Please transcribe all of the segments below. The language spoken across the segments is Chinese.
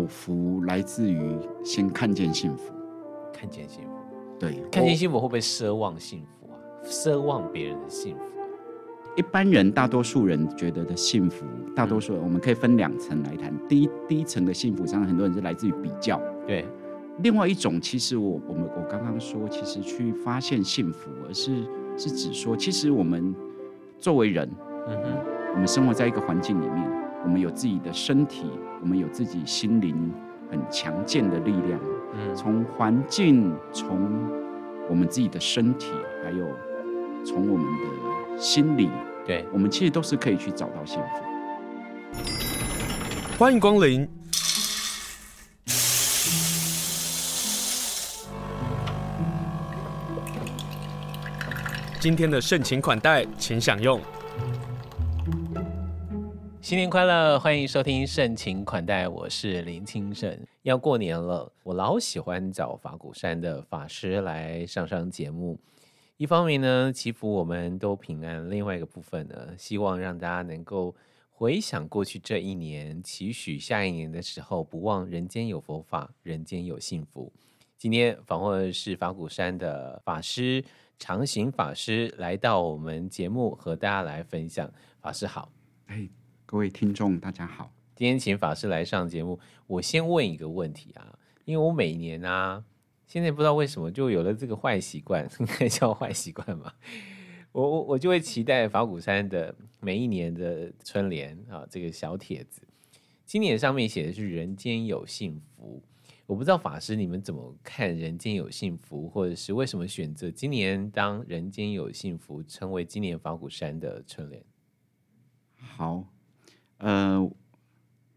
有福来自于先看见幸福，看见幸福。对，看见幸福会不会奢望幸福啊？奢望别人的幸福。一般人，大多数人觉得的幸福，大多数人我们可以分两层来谈。第一，第一层的幸福，当然很多人是来自于比较。对。另外一种，其实我我们我刚刚说，其实去发现幸福，而是是指说，其实我们作为人，嗯哼，我们生活在一个环境里面，我们有自己的身体，我们有自己心灵很强健的力量。嗯，从环境，从我们自己的身体，还有从我们的。心理，对，我们其实都是可以去找到幸福。欢迎光临。今天的盛情款待，请享用。新年快乐，欢迎收听盛情款待，我是林清盛。要过年了，我老喜欢找法鼓山的法师来上上节目。一方面呢，祈福我们都平安；另外一个部分呢，希望让大家能够回想过去这一年，期许下一年的时候，不忘人间有佛法，人间有幸福。今天访问的是法鼓山的法师常行法师，来到我们节目和大家来分享。法师好，哎，各位听众大家好。今天请法师来上节目，我先问一个问题啊，因为我每年啊。现在不知道为什么就有了这个坏习惯，应该叫坏习惯吧？我我我就会期待法鼓山的每一年的春联啊，这个小帖子，今年上面写的是“人间有幸福”。我不知道法师你们怎么看“人间有幸福”，或者是为什么选择今年当“人间有幸福”成为今年法鼓山的春联？好，呃，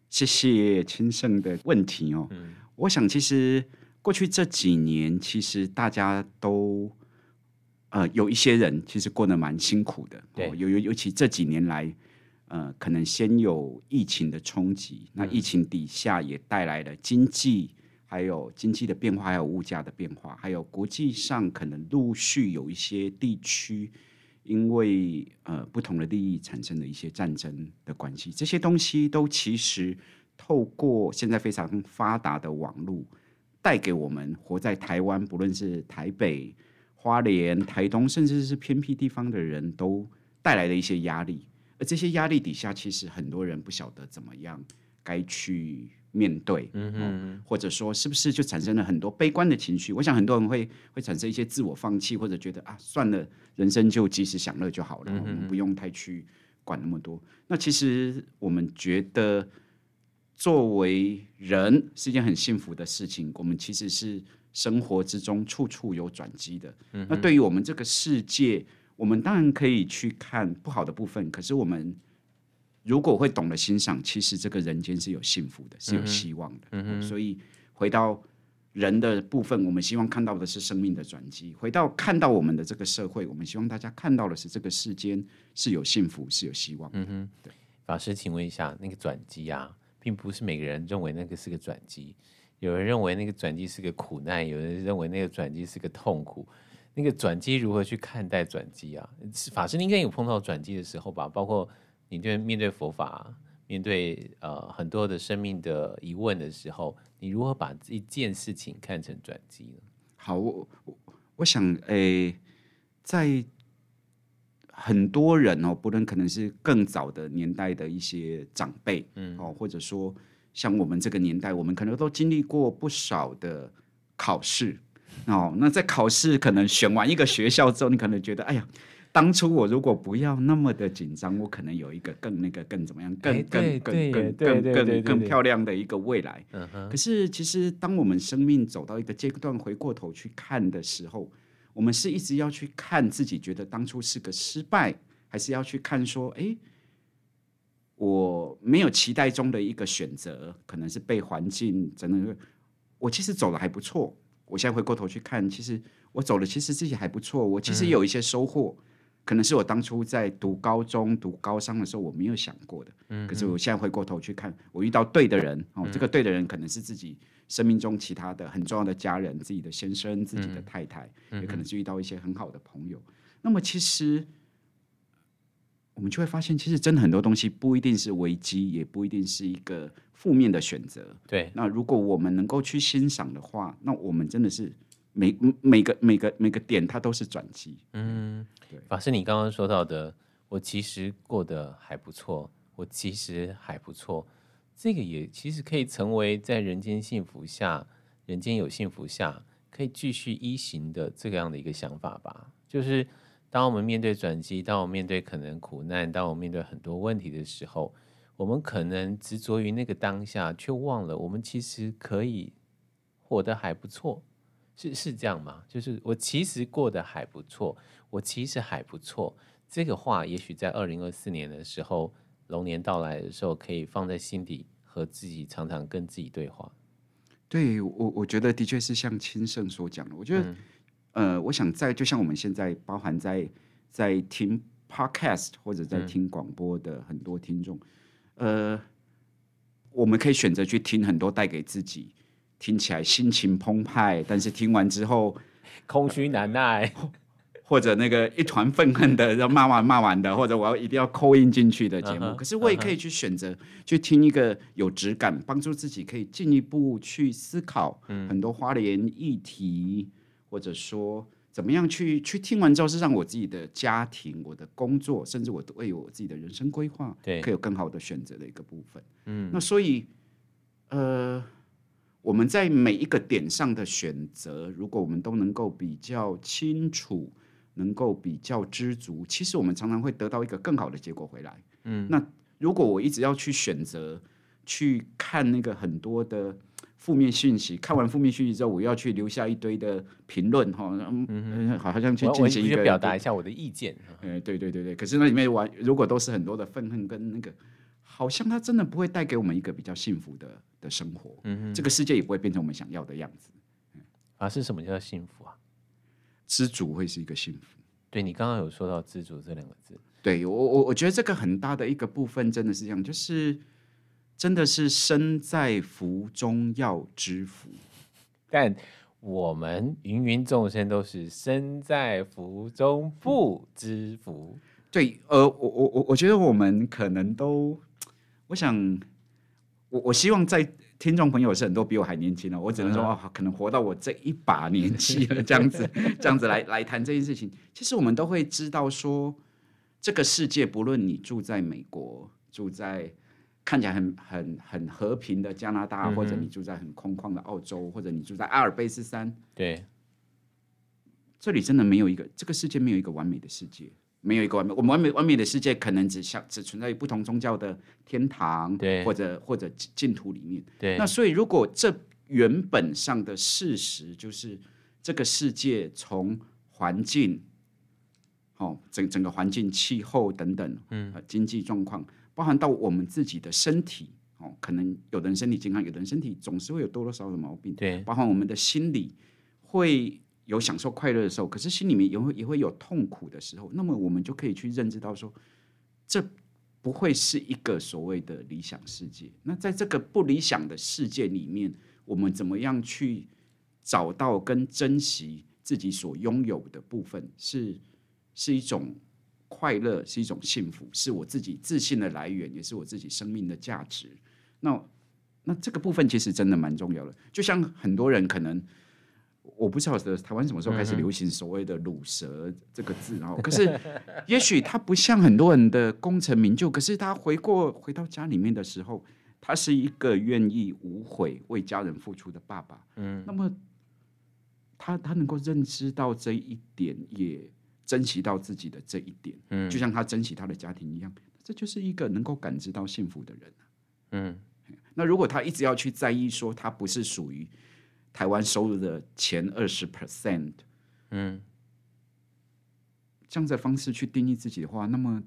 谢谢青盛的问题哦。嗯，我想其实。过去这几年，其实大家都，呃，有一些人其实过得蛮辛苦的。对，尤尤尤其这几年来，呃，可能先有疫情的冲击，嗯，那疫情底下也带来了经济，还有经济的变化，还有物价的变化，还有国际上可能陆续有一些地区因为呃不同的利益产生的一些战争的关系，这些东西都其实透过现在非常发达的网络。带给我们活在台湾，不论是台北、花莲、台东，甚至是偏僻地方的人都带来了一些压力。而这些压力底下，其实很多人不晓得怎么样该去面对，或者说是不是就产生了很多悲观的情绪？我想很多人会会产生一些自我放弃，或者觉得啊，算了，人生就及时享乐就好了，嗯，我们不用太去管那么多。那其实我们觉得。作为人是一件很幸福的事情，我们其实是生活之中处处有转机的。嗯。那对于我们这个世界，我们当然可以去看不好的部分，可是我们如果会懂得欣赏，其实这个人间是有幸福的，是有希望的。嗯。所以回到人的部分，我们希望看到的是生命的转机；回到看到我们的这个社会，我们希望大家看到的是这个世间是有幸福，是有希望。嗯哼，对。法师，请问一下，那个转机啊？并不是每个人认为那个是个转机，有人认为那个转机是个苦难，有人认为那个转机是个痛苦。那个转机如何去看待转机啊？法师，你应该有碰到转机的时候吧？包括你对面对佛法，面对呃很多的生命的疑问的时候，你如何把这一件事情看成转机呢？好，我我我想，诶、欸，在。很多人哦，不论可能是更早的年代的一些长辈，嗯，哦，或者说像我们这个年代，我们可能都经历过不少的考试哦。那在考试可能选完一个学校之后，你可能觉得，哎呀，当初我如果不要那么的紧张，我可能有一个更那个更怎么样，更更更更更更更漂亮的一个未来。可是其实，当我们生命走到一个阶段，回过头去看的时候，我们是一直要去看自己，觉得当初是个失败，还是要去看说，哎，我没有期待中的一个选择，可能是被环境真的，我其实走的还不错。我现在回过头去看，其实我走的其实自己还不错，我其实有一些收获，嗯、可能是我当初在读高中、读高三的时候我没有想过的。嗯，可是我现在回过头去看，我遇到对的人，哦，这个对的人可能是自己。生命中其他的很重要的家人，自己的先生、自己的太太，嗯、也可能是遇到一些很好的朋友。嗯、那么，其实我们就会发现，其实真的很多东西不一定是危机，也不一定是一个负面的选择。对，那如果我们能够去欣赏的话，那我们真的是每每个每个每个点，它都是转机。嗯，对。法师，你刚刚说到的，我其实过得还不错，我其实还不错，这个也其实可以成为在人间幸福下，人间有幸福下，可以继续依行的这样的一个想法吧。就是当我们面对转机，当我们面对可能苦难，当我们面对很多问题的时候。我们可能执着于那个当下，却忘了我们其实可以活得还不错，是是这样吗？就是我其实过得还不错，我其实还不错。这个话也许在二零二四年的时候，龙年到来的时候，可以放在心底，和自己常常跟自己对话。对我，我觉得的确是像钦胜所讲的。我觉得，嗯、呃，我想在就像我们现在包含在在听 podcast 或者在听广播的很多听众。嗯呃，我们可以选择去听很多带给自己听起来心情澎湃，但是听完之后空虚难耐，或者那个一团愤恨的要骂完骂完的，或者我要一定要 call in 进去的节目。Uh -huh, 可是我也可以去选择去听一个有质感，帮助自己可以进一步去思考很多花莲议题，或者说。怎么样去去听完之后，是让我自己的家庭、我的工作，甚至我为我自己的人生规划，对，可以有更好的选择的一个部分。嗯，那所以，呃，我们在每一个点上的选择，如果我们都能够比较清楚，能够比较知足，其实我们常常会得到一个更好的结果回来。嗯，那如果我一直要去选择去看那个很多的。负面讯息，看完负面讯息之后，我要去留下一堆的评论哈，嗯，好像去进行一个表达一下我的意见。嗯，对对对对。可是那里面完，如果都是很多的愤恨跟那个，好像它真的不会带给我们一个比较幸福的的生活。嗯，这个世界也不会变成我们想要的样子。啊，是什么叫幸福啊？知足会是一个幸福。对，你刚刚有说到知足这两个字，对我我我觉得这个很大的一个部分真的是这样，就是。真的是身在福中要知福，但我们芸芸众生都是身在福中不知福。对，呃，我我我我觉得我们可能都，我想，我我希望在听众朋友是很多比我还年轻的，我只能说哦，可能活到我这一把年纪了，这样子这样子来来谈这件事情。其实我们都会知道说，这个世界不论你住在美国，住在。看起来很很很和平的加拿大，或者你住在很空旷的澳洲，或者你住在阿尔卑斯山，对，这里真的没有一个，这个世界没有一个完美的世界，没有一个完美。我们完美完美的世界可能只像只存在于不同宗教的天堂，对，或者或者净土里面。对，那所以如果这原本上的事实就是这个世界从环境，哦，整整个环境、气候等等，嗯，经济状况。包含到我们自己的身体哦，可能有的人身体健康，有的人身体总是会有多多少少的毛病。对，包含我们的心理会有享受快乐的时候，可是心里面也会也会有痛苦的时候。那么我们就可以去认知到说，这不会是一个所谓的理想世界。那在这个不理想的世界里面，我们怎么样去找到跟珍惜自己所拥有的部分，是是一种。快乐是一种幸福，是我自己自信的来源，也是我自己生命的价值。那那这个部分其实真的蛮重要的。就像很多人可能，我不知道的台湾什么时候开始流行所谓的“卤蛇”这个字，然后可是也许他不像很多人的功成名就，可是他回过回到家里面的时候，他是一个愿意无悔为家人付出的爸爸。嗯，那么他他能够认知到这一点也。珍惜到自己的这一点，嗯，就像他珍惜他的家庭一样，这就是一个能够感知到幸福的人，嗯。那如果他一直要去在意说他不是属于台湾收入的前二十 percent，嗯，这样的方式去定义自己的话，那么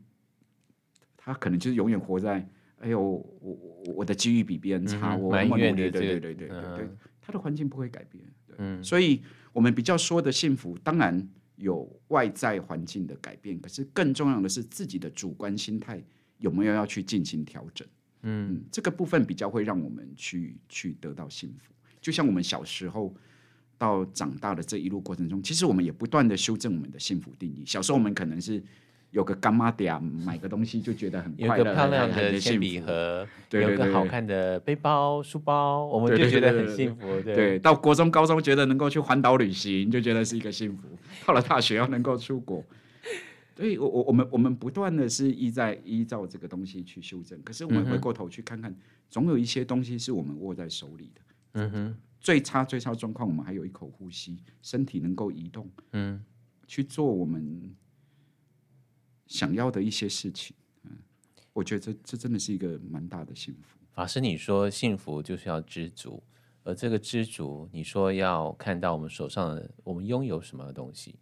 他可能就是永远活在哎呦，我我我的机遇比别人差，嗯、我那么努力，对对对对对他的环境不会改变，对，嗯，所以我们比较说的幸福，当然。有外在环境的改变，可是更重要的是自己的主观心态有没有要去进行调整。嗯，嗯，这个部分比较会让我们去去得到幸福。就像我们小时候到长大的这一路过程中，其实我们也不断的修正我们的幸福定义。小时候我们可能是有个干妈嗲买个东西就觉得很快乐，有个漂亮的铅笔盒，对对对对，有个好看的背包、书包，我们就觉得很幸福。对，到国中、高中觉得能够去环岛旅行，就觉得是一个幸福。到了大学要能够出国，所以我我我们我们不断的是依在依照这个东西去修正。可是我们回过头去看看，嗯、总有一些东西是我们握在手里的。嗯哼。最差最差状况，我们还有一口呼吸，身体能够移动，嗯，去做我们想要的一些事情，嗯，我觉得这这真的是一个蛮大的幸福。法师，你说幸福就是要知足，而这个知足，你说要看到我们手上的我们拥有什么东西，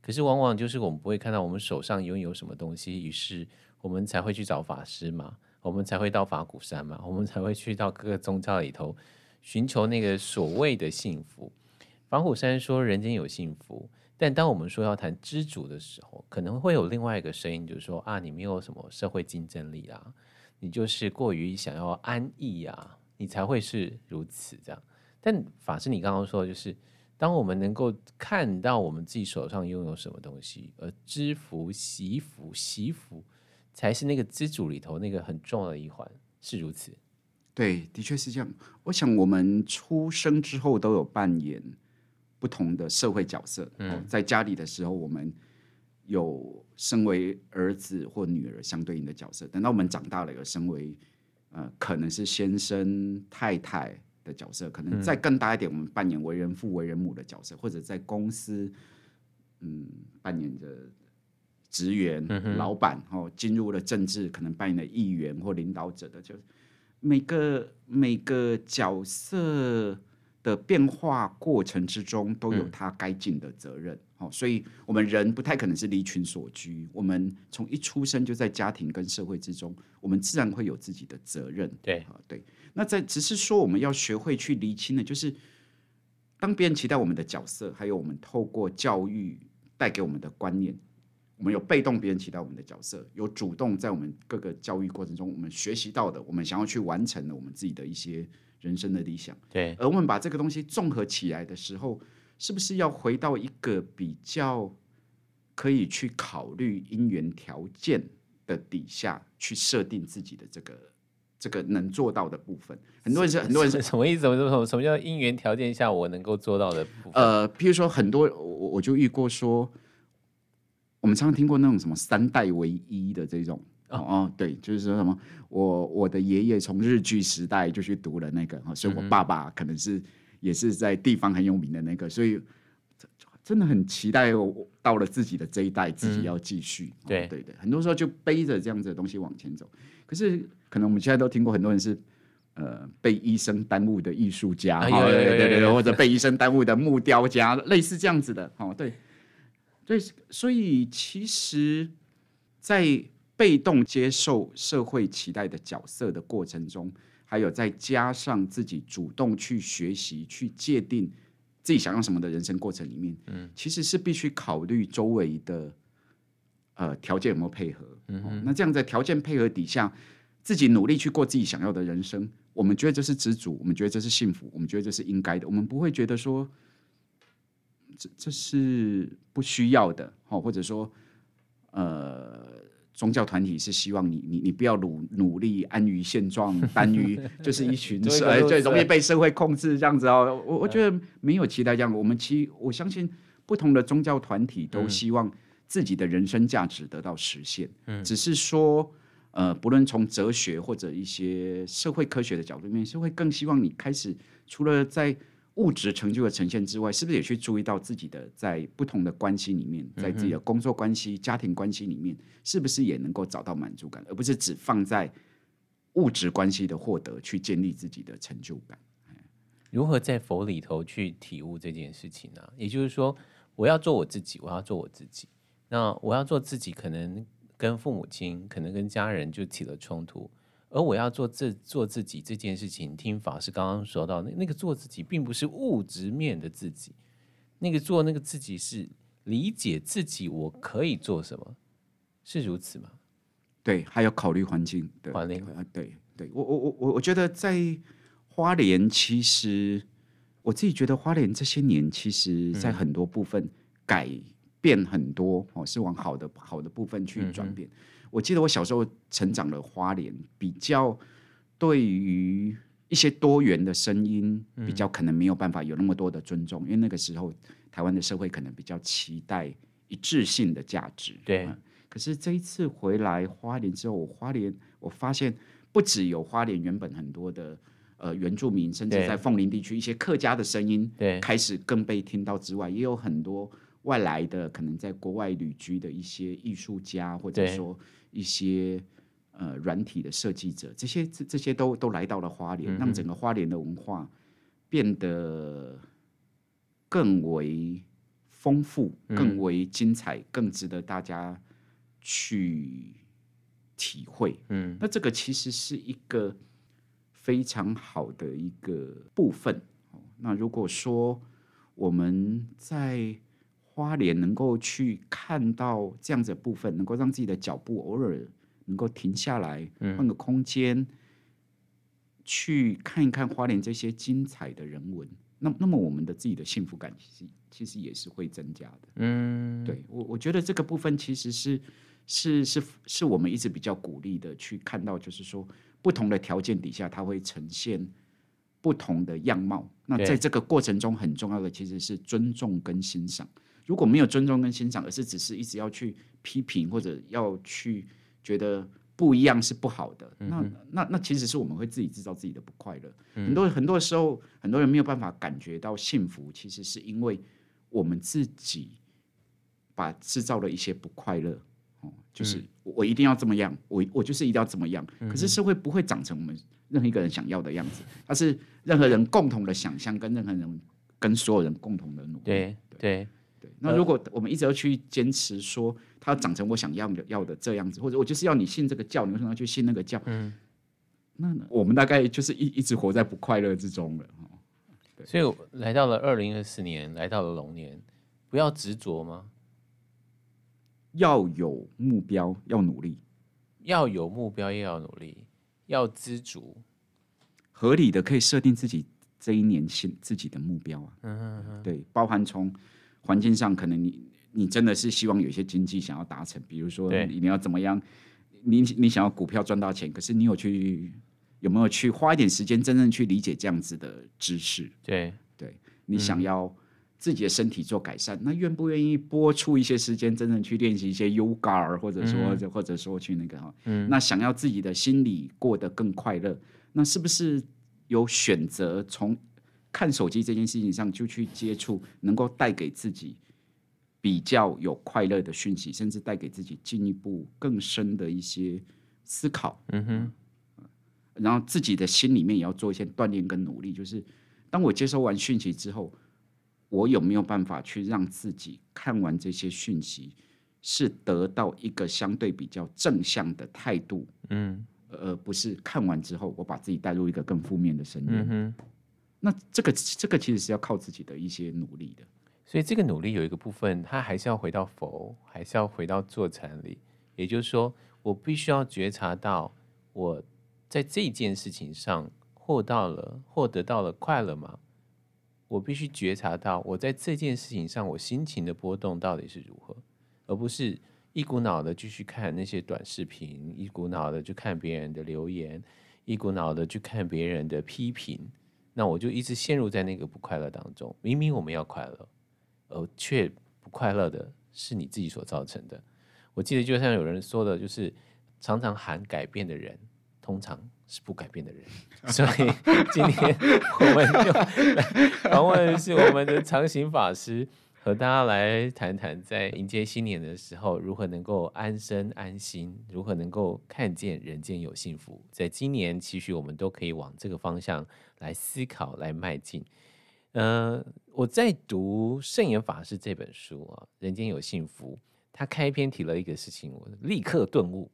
可是往往就是我们不会看到我们手上拥有什么东西，于是我们才会去找法师嘛，我们才会到法鼓山嘛，我们才会去到各个宗教里头。寻求那个所谓的幸福，法鼓山说人间有幸福，但当我们说要谈知足的时候，可能会有另外一个声音，就是说啊，你没有什么社会竞争力啊，你就是过于想要安逸啊，你才会是如此这样。但法师，你刚刚说就是，当我们能够看到我们自己手上拥有什么东西，而知福、惜福、惜福，才是那个知足里头那个很重要的一环，是如此。对，的确是这样。我想，我们出生之后都有扮演不同的社会角色。嗯，在家里的时候，我们有身为儿子或女儿相对应的角色。等到我们长大了，有身为呃，可能是先生、太太的角色。可能再更大一点，我们扮演为人父、为人母的角色，或者在公司，嗯，扮演着职员、嗯、老板。哦，进入了政治，可能扮演了议员或领导者的就。每个每个角色的变化过程之中，都有他该尽的责任。好、嗯，所以我们人不太可能是离群所居。我们从一出生就在家庭跟社会之中，我们自然会有自己的责任。对啊，对。那在只是说，我们要学会去厘清的，就是当别人期待我们的角色，还有我们透过教育带给我们的观念。我们有被动别人期待我们的角色，有主动在我们各个教育过程中，我们学习到的，我们想要去完成的，我们自己的一些人生的理想。对，而我们把这个东西综合起来的时候，是不是要回到一个比较可以去考虑因缘条件的底下去设定自己的这个这个能做到的部分？很多人是，是很多人是什么意思？什么什么什么叫因缘条件下我能够做到的部分？呃，譬如说很多我我就遇过说。我们常常听过那种什么三代为一的这种哦，哦，对，就是说什么我我的爷爷从日剧时代就去读了那个，所以我爸爸可能是也是在地方很有名的那个，所以真的很期待到了自己的这一代，自己要继续。嗯、对对对，很多时候就背着这样子的东西往前走。可是可能我们现在都听过很多人是呃被医生耽误的艺术家，对对对对，或者被医生耽误的木雕家，类似这样子的，哦，对。对，所以其实，在被动接受社会期待的角色的过程中，还有再加上自己主动去学习、去界定自己想要什么的人生过程里面，嗯，其实是必须考虑周围的呃条件有没有配合。那这样在条件配合底下，自己努力去过自己想要的人生，我们觉得这是知足，我们觉得这是幸福，我们觉得这是应该的，我们不会觉得说。这这是不需要的，或者说，呃，宗教团体是希望你你你不要努努力安于现状，安于 就是一群社最容易被社会控制这样子哦。我我觉得没有期待这样，我们其我相信不同的宗教团体都希望自己的人生价值得到实现，嗯，只是说，呃，不论从哲学或者一些社会科学的角度面，是会更希望你开始除了在。物质成就的呈现之外，是不是也去注意到自己的在不同的关系里面，在自己的工作关系、家庭关系里面，是不是也能够找到满足感，而不是只放在物质关系的获得去建立自己的成就感？如何在佛里头去体悟这件事情呢？也就是说，我要做我自己，我要做我自己。那我要做自己，可能跟父母亲，可能跟家人就起了冲突。而我要做自做自己这件事情，听法师刚刚说到，那那个做自己，并不是物质面的自己，那个做那个自己是理解自己，我可以做什么，是如此吗？对，还有考虑环境，对，环境啊，对对，我我我我我觉得在花莲，其实我自己觉得花莲这些年，其实在很多部分改变很多哦，是往好的好的部分去转变。嗯、我记得我小时候成长的花莲，比较对于一些多元的声音，比较可能没有办法有那么多的尊重，嗯、因为那个时候台湾的社会可能比较期待一致性的价值。对、嗯，可是这一次回来花莲之后，我花莲我发现不只有花莲原本很多的。呃，原住民甚至在凤林地区一些客家的声音，对，开始更被听到之外，也有很多外来的，可能在国外旅居的一些艺术家，或者说一些呃软体的设计者，这些这这些都都来到了花莲，让整个花莲的文化变得更为丰富、更为精彩、更值得大家去体会。嗯，那这个其实是一个。非常好的一个部分。那如果说我们在花莲能够去看到这样子的部分，能够让自己的脚步偶尔能够停下来，换个空间，嗯、去看一看花莲这些精彩的人文，那那么我们的自己的幸福感其实其实也是会增加的。嗯，对我我觉得这个部分其实是是是是我们一直比较鼓励的，去看到就是说。不同的条件底下，它会呈现不同的样貌。那在这个过程中，很重要的其实是尊重跟欣赏。如果没有尊重跟欣赏，而是只是一直要去批评或者要去觉得不一样是不好的，嗯、那那那其实是我们会自己制造自己的不快乐。嗯、很多很多时候，很多人没有办法感觉到幸福，其实是因为我们自己把制造了一些不快乐。就是我一定要这么样，我我就是一定要怎么样。可是社会不会长成我们任何一个人想要的样子，它是任何人共同的想象，跟任何人跟所有人共同的努力。对对对。那如果我们一直要去坚持说，它要长成我想要的要的这样子，或者我就是要你信这个教，你为什么要去信那个教？嗯，那我们大概就是一一直活在不快乐之中了。所以来到了二零二四年，来到了龙年，不要执着吗？要有目标，要努力；要有目标，又要努力；要知足，合理的可以设定自己这一年新自己的目标啊。嗯嗯嗯，对，包含从环境上，可能你你真的是希望有一些经济想要达成，比如说你要怎么样，你你想要股票赚到钱，可是你有去有没有去花一点时间真正去理解这样子的知识？对。对，你想要。嗯。自己的身体做改善，那愿不愿意拨出一些时间，真正去练习一些 yoga，或者说，嗯、或者说去那个哈，嗯、那想要自己的心理过得更快乐，那是不是有选择从看手机这件事情上就去接触，能够带给自己比较有快乐的讯息，甚至带给自己进一步更深的一些思考？嗯哼，然后自己的心里面也要做一些锻炼跟努力，就是当我接收完讯息之后。我有没有办法去让自己看完这些讯息，是得到一个相对比较正向的态度？嗯，而不是看完之后我把自己带入一个更负面的声音。嗯哼，那这个这个其实是要靠自己的一些努力的。所以这个努力有一个部分，它还是要回到佛，还是要回到坐禅里。也就是说，我必须要觉察到我在这件事情上获到了、获得到了快乐吗？我必须觉察到，我在这件事情上，我心情的波动到底是如何，而不是一股脑的继续看那些短视频，一股脑的去看别人的留言，一股脑的去看别人的批评，那我就一直陷入在那个不快乐当中。明明我们要快乐，而却不快乐的是你自己所造成的。我记得就像有人说的，就是常常喊改变的人，通常是不改变的人，所以今天我们就来访问的是我们的长行法师，和大家来谈谈，在迎接新年的时候，如何能够安身安心，如何能够看见人间有幸福。在今年，其实我们都可以往这个方向来思考、来迈进。嗯、我在读圣严法师这本书啊，《人间有幸福》，他开篇提了一个事情，我立刻顿悟。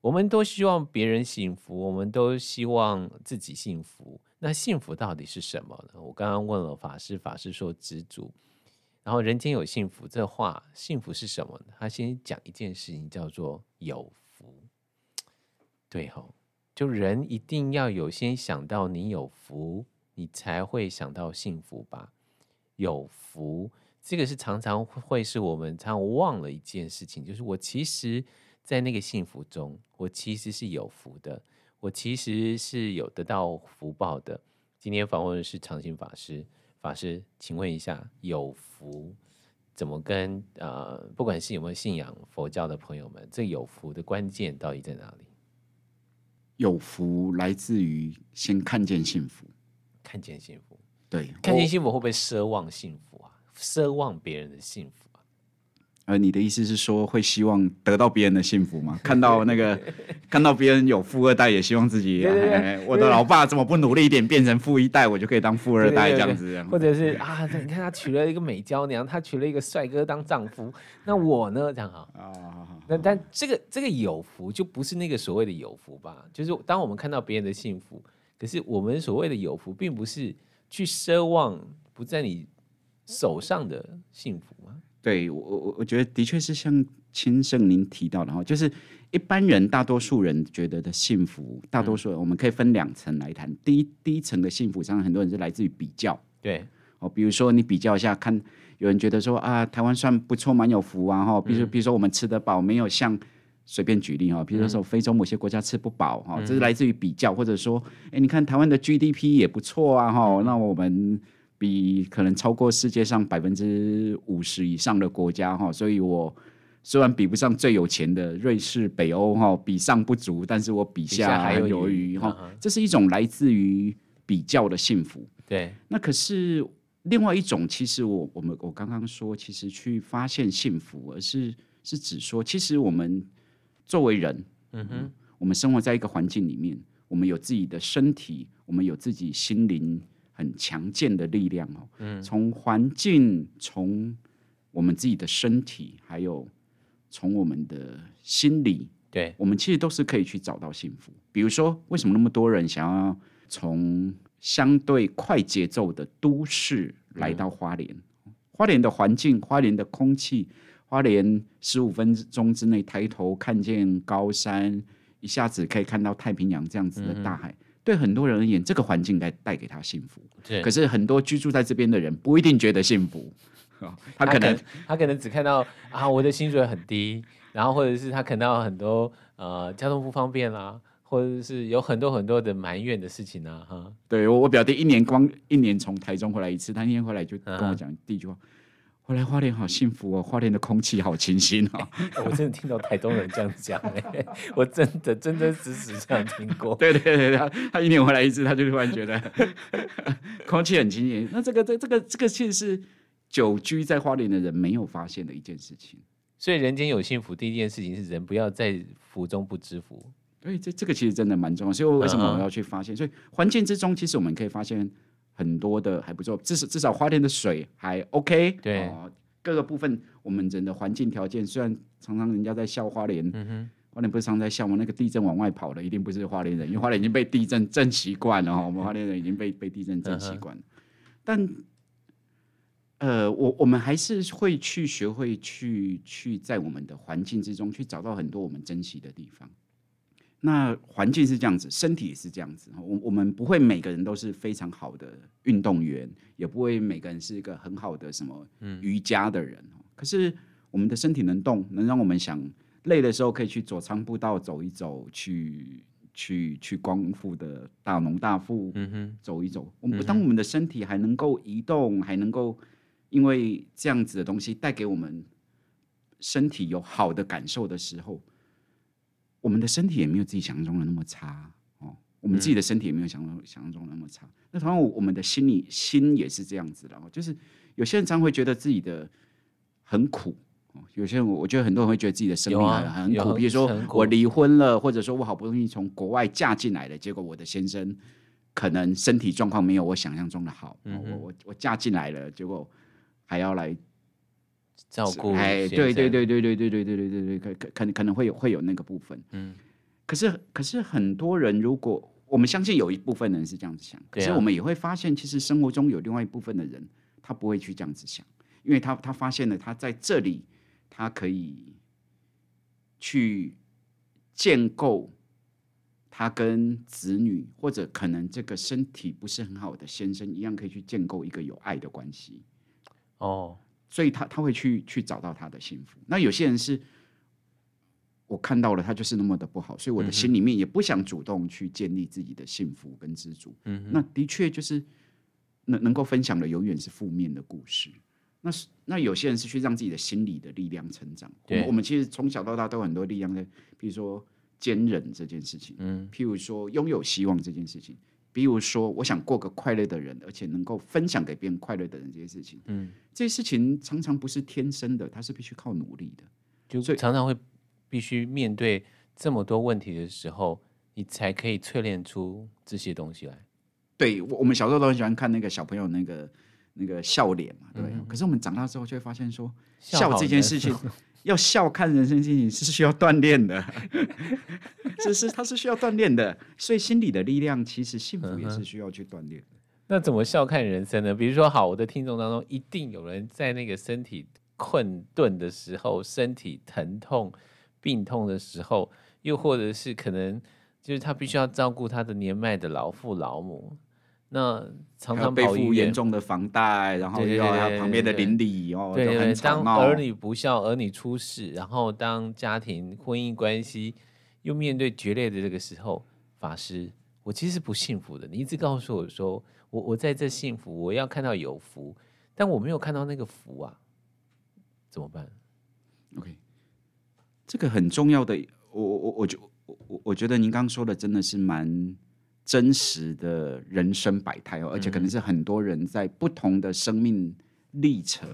我们都希望别人幸福，我们都希望自己幸福。那幸福到底是什么呢？我刚刚问了法师，法师说知足。然后人间有幸福，这话幸福是什么呢？他先讲一件事情，叫做有福。对吼，就人一定要有先想到你有福，你才会想到幸福吧？有福这个是常常会是我们常常忘了一件事情，就是我其实，在那个幸福中，我其实是有福的，我其实是有得到福报的。今天访问的是长兴法师，法师，请问一下，有福怎么跟呃，不管是有没有信仰佛教的朋友们，这有福的关键到底在哪里？有福来自于先看见幸福，看见幸福。对，看见幸福会不会奢望幸福啊？奢望别人的幸福啊？呃，你的意思是说会希望得到别人的幸福吗？看到那个，看到别人有富二代，也希望自己，我的老爸怎么不努力一点，变成富一代，我就可以当富二代这样子。或者是啊，你看他娶了一个美娇娘，他娶了一个帅哥当丈夫，那我呢？这样好啊。那但这个这个有福就不是那个所谓的有福吧？就是当我们看到别人的幸福，可是我们所谓的有福，并不是。去奢望不在你手上的幸福吗？对我，我我觉得的确是像清圣您提到的哈，就是一般人大多数人觉得的幸福，大多数人我们可以分两层来谈。第一，第一层的幸福，上很多人是来自于比较，对。哦，比如说你比较一下，看有人觉得说啊，台湾算不错，蛮有福啊哈，比如比如说我们吃得饱，没有像。随便举例哈，比如说非洲某些国家吃不饱哈，这是来自于比较，或者说，哎，你看台湾的 GDP 也不错啊哈，那我们比可能超过世界上百分之五十以上的国家哈，所以我虽然比不上最有钱的瑞士、北欧哈，比上不足，但是我比下还有余哈，这是一种来自于比较的幸福。对，那可是另外一种，其实我我们我刚刚说，其实去发现幸福，而是是指说，其实我们。作为人，嗯哼，我们生活在一个环境里面，我们有自己的身体，我们有自己心灵很强健的力量哦。嗯，从环境，从我们自己的身体，还有从我们的心理，对，我们其实都是可以去找到幸福。比如说，为什么那么多人想要从相对快节奏的都市来到花莲？嗯，花莲的环境，花莲的空气。花莲十五分钟之内抬头看见高山，一下子可以看到太平洋这样子的大海。嗯、对很多人而言，这个环境该带给他幸福。对可是很多居住在这边的人不一定觉得幸福。他可能他可，能只看到啊，我的薪水很低，然后或者是他看到很多呃交通不方便啦、啊，或者是有很多很多的埋怨的事情啊。哈，对我我表弟一年光一年从台中回来一次，他那天回来就跟我讲第一句话。嗯后来花莲好幸福哦，花莲的空气好清新哦。我真的听到台东人这样讲哎，我真的真真实实这样听过。对对对，他他一年回来一次，他就突然觉得 空气很清新。那这个这这个这个其实是久居在花莲的人没有发现的一件事情。所以人间有幸福，第一件事情是人不要在福中不知福。对，这这个其实真的蛮重要。所以为什么我要去发现？所以环境之中，其实我们可以发现。很多的还不错，至少至少花莲的水还 OK。对、哦，各个部分我们人的环境条件，虽然常常人家在笑花莲，嗯、哼花莲不是常在笑吗？那个地震往外跑的一定不是花莲人，因为花莲已经被地震震习惯了哈。我们 花莲人已经被被地震震习惯了。但呃，我我们还是会去学会去去在我们的环境之中去找到很多我们珍惜的地方。那环境是这样子，身体也是这样子。我我们不会每个人都是非常好的运动员，也不会每个人是一个很好的什么瑜伽的人。嗯、可是我们的身体能动，能让我们想累的时候可以去左仓步道走一走，去去去光复的大农大富，嗯哼，走一走。我们当我们的身体还能够移动，还能够因为这样子的东西带给我们身体有好的感受的时候。我们的身体也没有自己想象中的那么差哦，我们自己的身体也没有想象想象中的那么差。那同样，我们的心理心也是这样子的哦，就是有些人常会觉得自己的很苦哦，有些人我觉得很多人会觉得自己的生命很很苦，比如说我离婚了，或者说我好不容易从国外嫁进来了，结果我的先生可能身体状况没有我想象中的好，我我我嫁进来了，结果还要来。照顾哎，对对对对对对对对对对对，可可可能可能会有会有那个部分，嗯，可是可是很多人，如果我们相信有一部分人是这样子想，可是我们也会发现，其实生活中有另外一部分的人，他不会去这样子想，因为他他发现了他在这里，他可以去建构他跟子女，或者可能这个身体不是很好的先生一样，可以去建构一个有爱的关系，哦。所以他他会去去找到他的幸福。那有些人是，我看到了他就是那么的不好，所以我的心里面也不想主动去建立自己的幸福跟知足。嗯，那的确就是能能够分享的永远是负面的故事。那是那有些人是去让自己的心理的力量成长。我们我们其实从小到大都有很多力量在，比如说坚韧这件事情，嗯，譬如说拥有希望这件事情。比如说，我想过个快乐的人，而且能够分享给别人快乐的人，这些事情，嗯，这些事情常常不是天生的，它是必须靠努力的，就常常会必须面对这么多问题的时候，你才可以淬炼出这些东西来。对，我我们小时候都很喜欢看那个小朋友那个那个笑脸嘛，对。嗯、可是我们长大之后就会发现说，笑这件事情。要笑看人生心情是需要锻炼的，是 是，它是需要锻炼的，所以心理的力量其实幸福也是需要去锻炼的。那怎么笑看人生呢？比如说，好，我的听众当中一定有人在那个身体困顿的时候，身体疼痛、病痛的时候，又或者是可能就是他必须要照顾他的年迈的老父老母。那常常背负严重的房贷，然后又要旁边的邻里哦，对，对，对，对，当儿女不孝，儿女出事，然后当家庭婚姻关系又面对决裂的这个时候，法师，我其实不幸福的。你一直告诉我说，我我在这幸福，我要看到有福，但我没有看到那个福啊，怎么办？OK，这个很重要的，我我我我觉我我觉得您刚刚说的真的是蛮。真实的人生百态哦，而且可能是很多人在不同的生命历程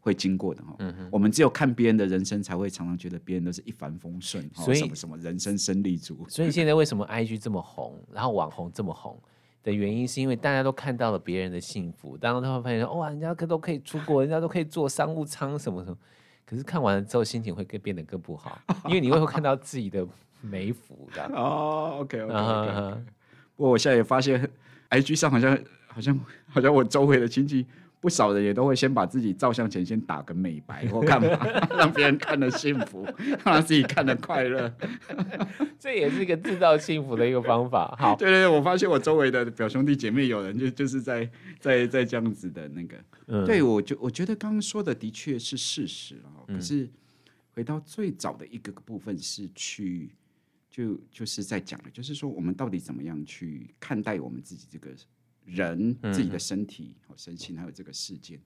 会经过的哈。嗯哼，我们只有看别人的人生，才会常常觉得别人都是一帆风顺，所以什么什么人生胜利组。所以现在为什么 IG 这么红，然后网红这么红的原因，是因为大家都看到了别人的幸福，当然他会发现说，哇，人家可都可以出国，人家都可以坐商务舱什么什么。可是看完了之后，心情会更变得更不好，因为你会看到自己的没福的。哦，OK OK OK。不过我现在也发现，IG 上好像好像好像我周围的亲戚不少人也都会先把自己照相前先打个美白，或干嘛，让别人看得幸福，让自己看得快乐。这也是一个制造幸福的一个方法。好，对对对，我发现我周围的表兄弟姐妹有人就就是在在在这样子的那个，嗯、对我就我觉得刚刚说的的确是事实啊。可是回到最早的一个部分是去。就就是在讲的，就是说我们到底怎么样去看待我们自己这个人、嗯、自己的身体、和身心，还有这个世界，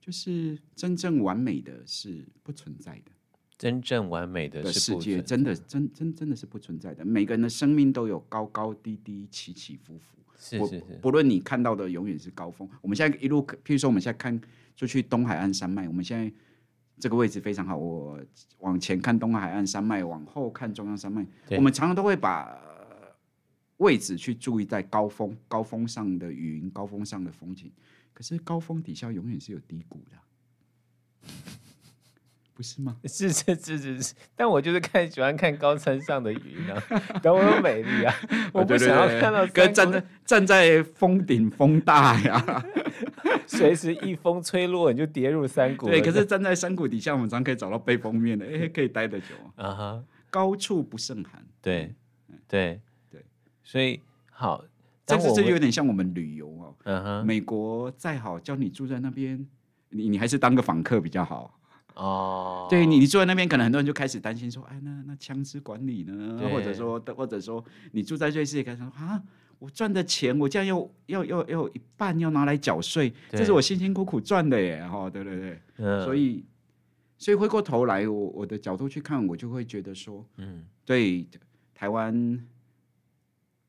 就是真正完美的是不存在的。真正完美的世界，真的真真真的是不存在的。每个人的生命都有高高低低、起起伏伏。是是是，不论你看到的永远是高峰。我们现在一路，譬如说我们现在看出去东海岸山脉，我们现在。这个位置非常好，我往前看东海岸山脉，往后看中央山脉。我们常常都会把位置去注意在高峰，高峰上的云，高峰上的风景。可是高峰底下永远是有低谷的，不是吗？是是是是是。但我就是看喜欢看高山上的云啊，多么美丽啊！我不想要看到跟站在站在峰顶风大呀。随时一风吹落，你就跌入山谷。对，可是站在山谷底下，我们常可以找到背风面的，哎，可以待得久啊。Uh huh. 高处不胜寒。对，对，对。所以好，但是这有点像我们旅游哦。Uh huh. 美国再好，叫你住在那边，你你还是当个访客比较好。哦。Uh 对你，你住在那边，可能很多人就开始担心说，哎，那那枪支管理呢？或者说，或者说，你住在瑞士，也开始说啊。我赚的钱，我这样要要要要一半要拿来缴税，对。这是我辛辛苦苦赚的耶，哈，对对对，嗯、所以所以回过头来，我我的角度去看，我就会觉得说，嗯，对台湾，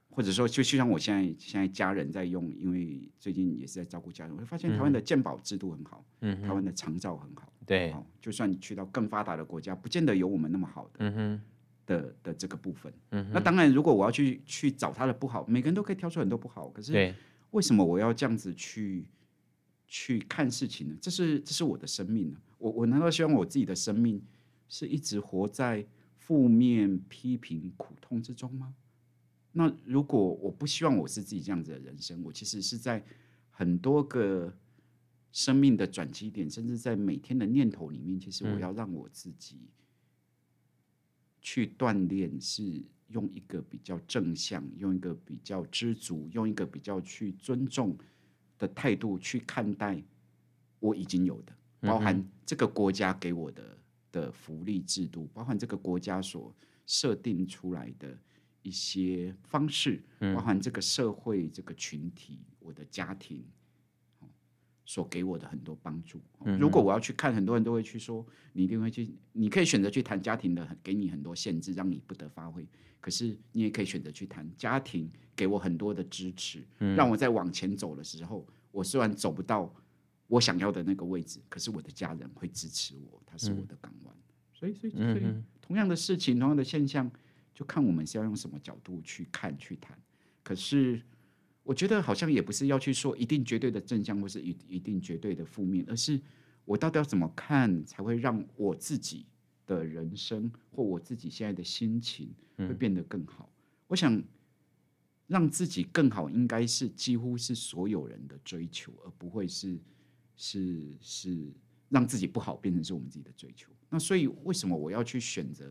或者说就就像我现在现在家人在用，因为最近也是在照顾家人，我会发现台湾的健保制度很好，嗯，台湾的长照很好，对，就算你去到更发达的国家，不见得有我们那么好的，嗯哼。的的这个部分，嗯、那当然，如果我要去去找他的不好，每个人都可以挑出很多不好。可是，为什么我要这样子去去看事情呢？这是这是我的生命呢、啊。我我难道希望我自己的生命是一直活在负面、批评、苦痛之中吗？那如果我不希望我是自己这样子的人生，我其实是在很多个生命的转机点，甚至在每天的念头里面，其实我要让我自己。去锻炼是用一个比较正向，用一个比较知足，用一个比较去尊重的态度去看待我已经有的，包含这个国家给我的的福利制度，包含这个国家所设定出来的一些方式，包含这个社会这个群体，我的家庭。所给我的很多帮助。如果我要去看，很多人都会去说，你一定会去。你可以选择去谈家庭的，给你很多限制，让你不得发挥。可是你也可以选择去谈家庭给我很多的支持，让我在往前走的时候，我虽然走不到我想要的那个位置，可是我的家人会支持我，他是我的港湾。所以，所以，所以，同样的事情，同样的现象，就看我们是要用什么角度去看、去谈。可是。我觉得好像也不是要去说一定绝对的正向，或是一一定绝对的负面，而是我到底要怎么看，才会让我自己的人生或我自己现在的心情会变得更好。我想让自己更好，应该是几乎是所有人的追求，而不会是是是让自己不好变成是我们自己的追求。那所以为什么我要去选择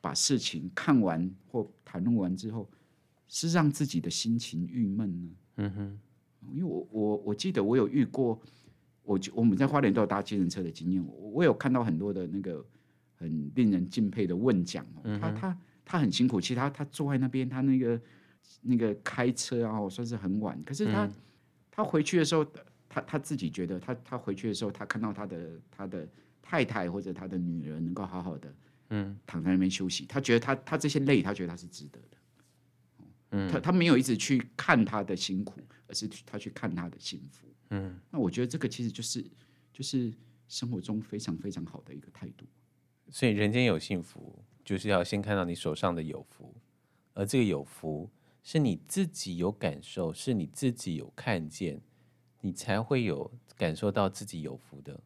把事情看完或谈论完之后？是让自己的心情郁闷呢？嗯哼，因为我我我记得我有遇过，我我们在花莲都有搭计程车的经验，我我有看到很多的那个很令人敬佩的问讲哦，嗯、他他他很辛苦，其实他他坐在那边，他那个那个开车啊，算是很晚，可是他、嗯、他回去的时候，他他自己觉得他他回去的时候，他看到他的他的太太或者他的女儿能够好好的嗯躺在那边休息，他觉得他他这些累，他觉得他是值得的。他他没有一直去看他的辛苦，而是他去看他的幸福。嗯，那我觉得这个其实就是就是生活中非常非常好的一个态度。所以人间有幸福，就是要先看到你手上的有福，而这个有福是你自己有感受，是你自己有看见，你才会有感受到自己有福的。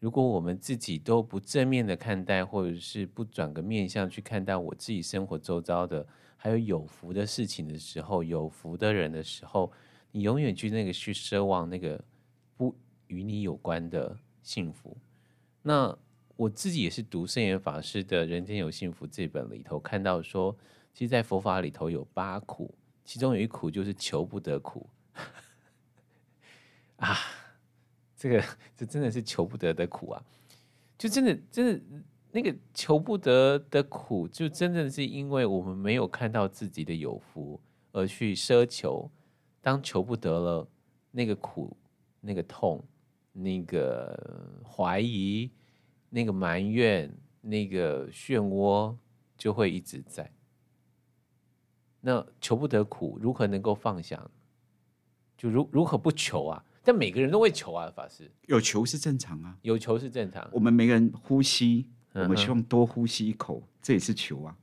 如果我们自己都不正面的看待，或者是不转个面向去看待我自己生活周遭的。还有有福的事情的时候，有福的人的时候，你永远去那个去奢望那个不与你有关的幸福。那我自己也是读圣严法师的《人间有幸福》这本里头看到说，其实，在佛法里头有八苦，其中有一苦就是求不得苦 啊，这个这真的是求不得的苦啊，就真的真的。那个求不得的苦，就真的是因为我们没有看到自己的有福而去奢求。当求不得了，那个苦、那个痛、那个怀疑、那个埋怨、那个漩涡就会一直在。那求不得苦，如何能够放下？就如如何不求啊？但每个人都会求啊，法师。有求是正常啊，有求是正常。我们每个人呼吸。我们希望多呼吸一口，这也是求啊。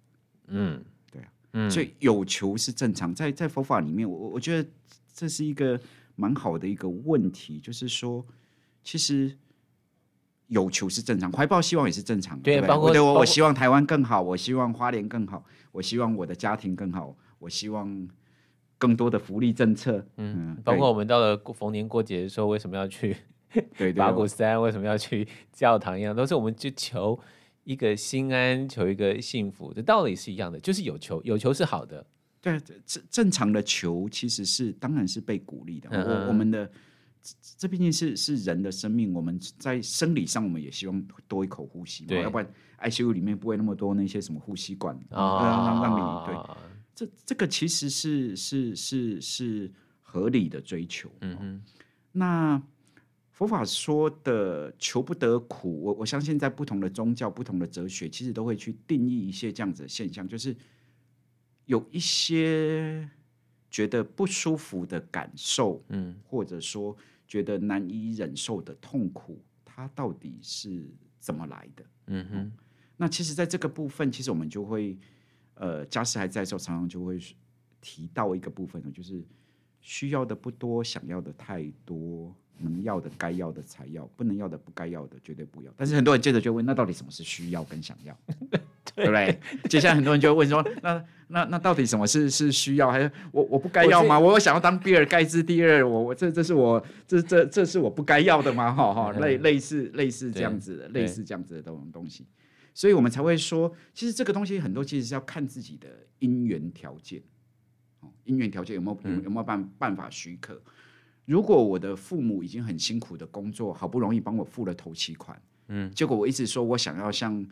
嗯，对啊，嗯，所以有求是正常。在在佛法里面，我我觉得这是一个蛮好的一个问题，就是说，其实有求是正常，怀抱希望也是正常的。对，包括对我，我希望台湾更好，我希望花莲更好，我希望我的家庭更好，我希望更多的福利政策。嗯，包括我们到了逢年过节的时候，为什么要去对法鼓山？为什么要去教堂一样，都是我们去求。一个心安，求一个幸福，这道理是一样的，就是有求，有求是好的。对，正正常的求其实是当然是被鼓励的。嗯、我我们的这毕竟是是人的生命，我们在生理上我们也希望多一口呼吸嘛，要不然 ICU 里面不会那么多那些什么呼吸管啊，让、你对。这这个其实是是是是合理的追求。嗯哼，那。佛法说的求不得苦，我我相信在不同的宗教、不同的哲学，其实都会去定义一些这样子的现象，就是有一些觉得不舒服的感受，嗯，或者说觉得难以忍受的痛苦，它到底是怎么来的？嗯哼。那其实，在这个部分，其实我们就会，呃，家师还在的时候，常常就会提到一个部分，就是需要的不多，想要的太多。能要的、该要的才要，不能要的、不该要的绝对不要。但是很多人接着就问：那到底什么是需要跟想要？对不对？接下来很多人就会问说：那那那到底什么是是需要？还是我我不该要吗？我，我想要当比尔盖茨第二，我我这这是我这这这是我不该要的吗？哈哈，类类似类似这样子的，类似这样子的这种东西。所以我们才会说，其实这个东西很多其实是要看自己的因缘条件，因缘条件有没有有没有办办法许可。如果我的父母已经很辛苦的工作，好不容易帮我付了头期款，嗯，结果我一直说我想要像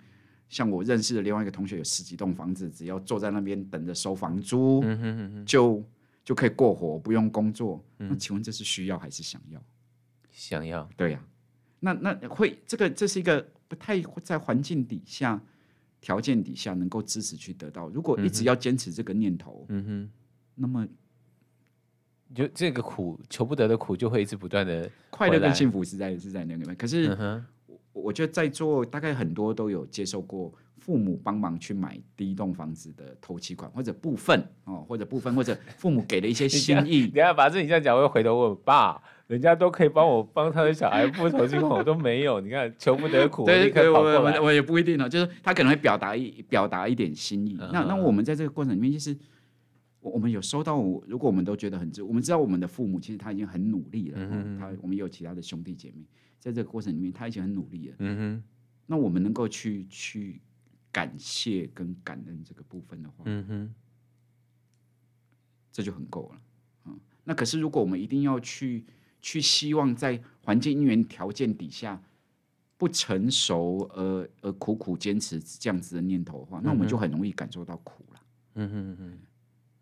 像我认识的另外一个同学有十几栋房子，只要坐在那边等着收房租，嗯、哼哼哼就就可以过活，不用工作。嗯、那请问这是需要还是想要？想要。对呀、啊，那那会这个这是一个不太在环境底下条件底下能够支持去得到。如果一直要坚持这个念头，嗯哼，那么。就这个苦求不得的苦，就会一直不断的快乐跟幸福是在是在那里面。可是，我我觉得在座大概很多都有接受过父母帮忙去买第一栋房子的头期款，或者部分哦，或者部分，或者父母给了一些心 意。等下把这你这样讲，我又回头问爸，人家都可以帮我帮他的小孩付头期款，我都没有。你看求不得苦，对，可以我我我也不一定哦，就是他可能会表达一表达一点心意。那那我们在这个过程里面，就是。我们有收到，如果我们都觉得很知，我们知道我们的父母其实他已经很努力了。嗯，他我们也有其他的兄弟姐妹，在这个过程里面他已经很努力了。嗯哼，那我们能够去去感谢跟感恩这个部分的话，嗯哼，这就很够了。嗯，那可是如果我们一定要去去希望在环境因缘条件底下不成熟而而苦苦坚持这样子的念头的话，那我们就很容易感受到苦了。嗯哼嗯哼。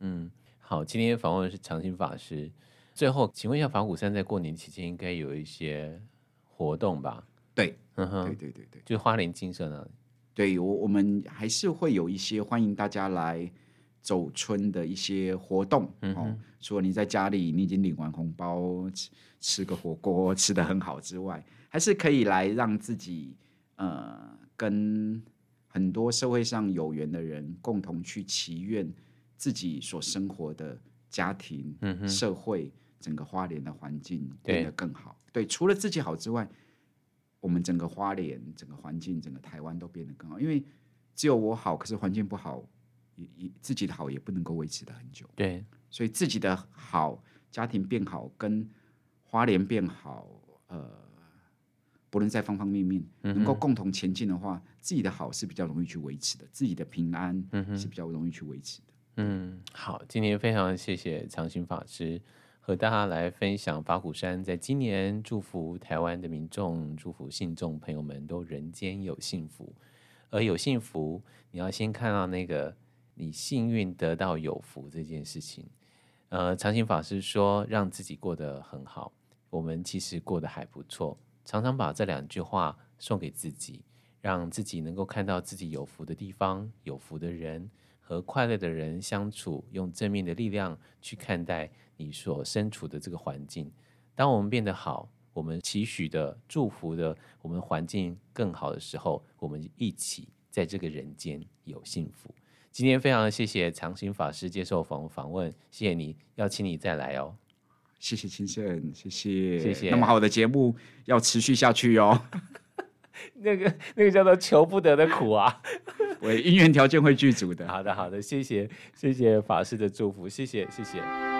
嗯，好，今天访问的是长兴法师。最后，请问一下，法鼓山在过年期间应该有一些活动吧？对，嗯哼，对对对对，就花莲精舍呢？对，我我们还是会有一些欢迎大家来走春的一些活动。嗯，哦，除了你在家里你已经领完红包，吃吃个火锅吃的很好之外，还是可以来让自己呃跟很多社会上有缘的人共同去祈愿。自己所生活的家庭、嗯、社会、整个花莲的环境变得更好。对，对，除了自己好之外，我们整个花莲、整个环境、整个台湾都变得更好。因为只有我好，可是环境不好，也也自己的好也不能够维持的很久。对，所以自己的好、家庭变好，跟花莲变好，呃，不论在方方面面能够共同前进的话，嗯、自己的好是比较容易去维持的，自己的平安是比较容易去维持的。嗯，好，今天非常谢谢长兴法师和大家来分享法鼓山在今年祝福台湾的民众，祝福信众朋友们都人间有幸福。而有幸福，你要先看到那个你幸运得到有福这件事情。呃，长兴法师说，让自己过得很好，我们其实过得还不错。常常把这两句话送给自己，让自己能够看到自己有福的地方，有福的人。和快乐的人相处，用正面的力量去看待你所身处的这个环境。当我们变得好，我们期许的、祝福的，我们环境更好的时候，我们一起在这个人间有幸福。今天非常谢谢长兴法师接受访访问，谢谢你，邀请你再来哦。谢谢清盛，谢谢，谢谢。那么好的节目要持续下去哦。那个那个叫做求不得的苦啊，我姻缘条件会具足的。好的好的，谢谢谢谢法师的祝福，谢谢谢谢。